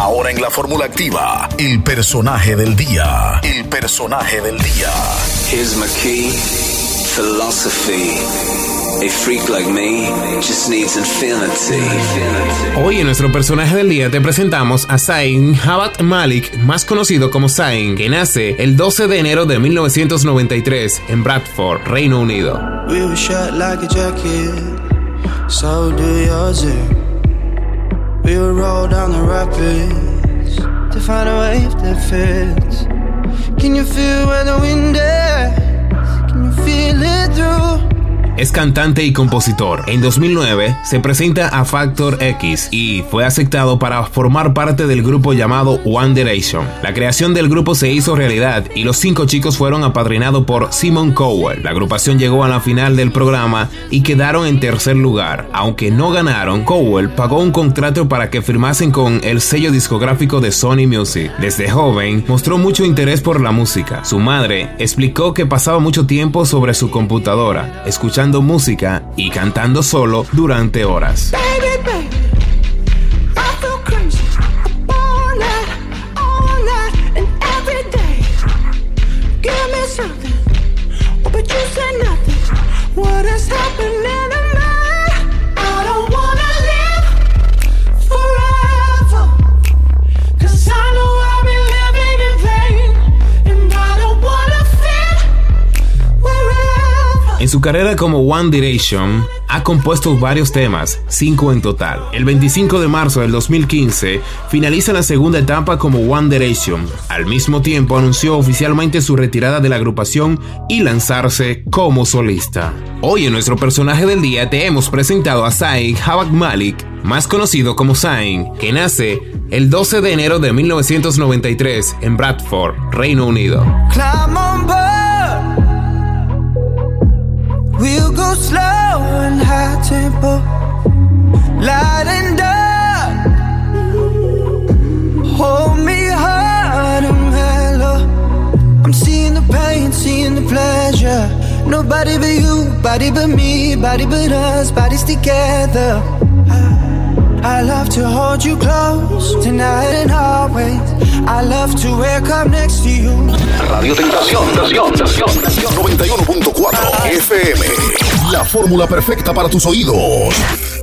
Ahora en la fórmula activa, el personaje del día. El personaje del día. Here's my key, philosophy. A freak like me just needs infinity. Hoy en nuestro personaje del día te presentamos a Zayn Habat Malik, más conocido como Zayn, que nace el 12 de enero de 1993 en Bradford, Reino Unido. We were shot like a jacket, so do yours. eh? We would roll down the rapids to find a wave that fits. Can you feel where the wind Es cantante y compositor. En 2009 se presenta a Factor X y fue aceptado para formar parte del grupo llamado One Direction. La creación del grupo se hizo realidad y los cinco chicos fueron apadrinados por Simon Cowell. La agrupación llegó a la final del programa y quedaron en tercer lugar. Aunque no ganaron, Cowell pagó un contrato para que firmasen con el sello discográfico de Sony Music. Desde joven mostró mucho interés por la música. Su madre explicó que pasaba mucho tiempo sobre su computadora, escuchando música y cantando solo durante horas. En su carrera como One Direction, ha compuesto varios temas, cinco en total. El 25 de marzo del 2015 finaliza la segunda etapa como One Direction. Al mismo tiempo anunció oficialmente su retirada de la agrupación y lanzarse como solista. Hoy en nuestro personaje del día te hemos presentado a Zayn Habak Malik, más conocido como Zayn, que nace el 12 de enero de 1993 en Bradford, Reino Unido. Nobody but you, body but me, body but us, bodies together. I, love to hold you close tonight and always. I love to wake up next to you. Radio Tentación, Tentación, Tentación, 91.4 FM. La fórmula perfecta para tus oídos.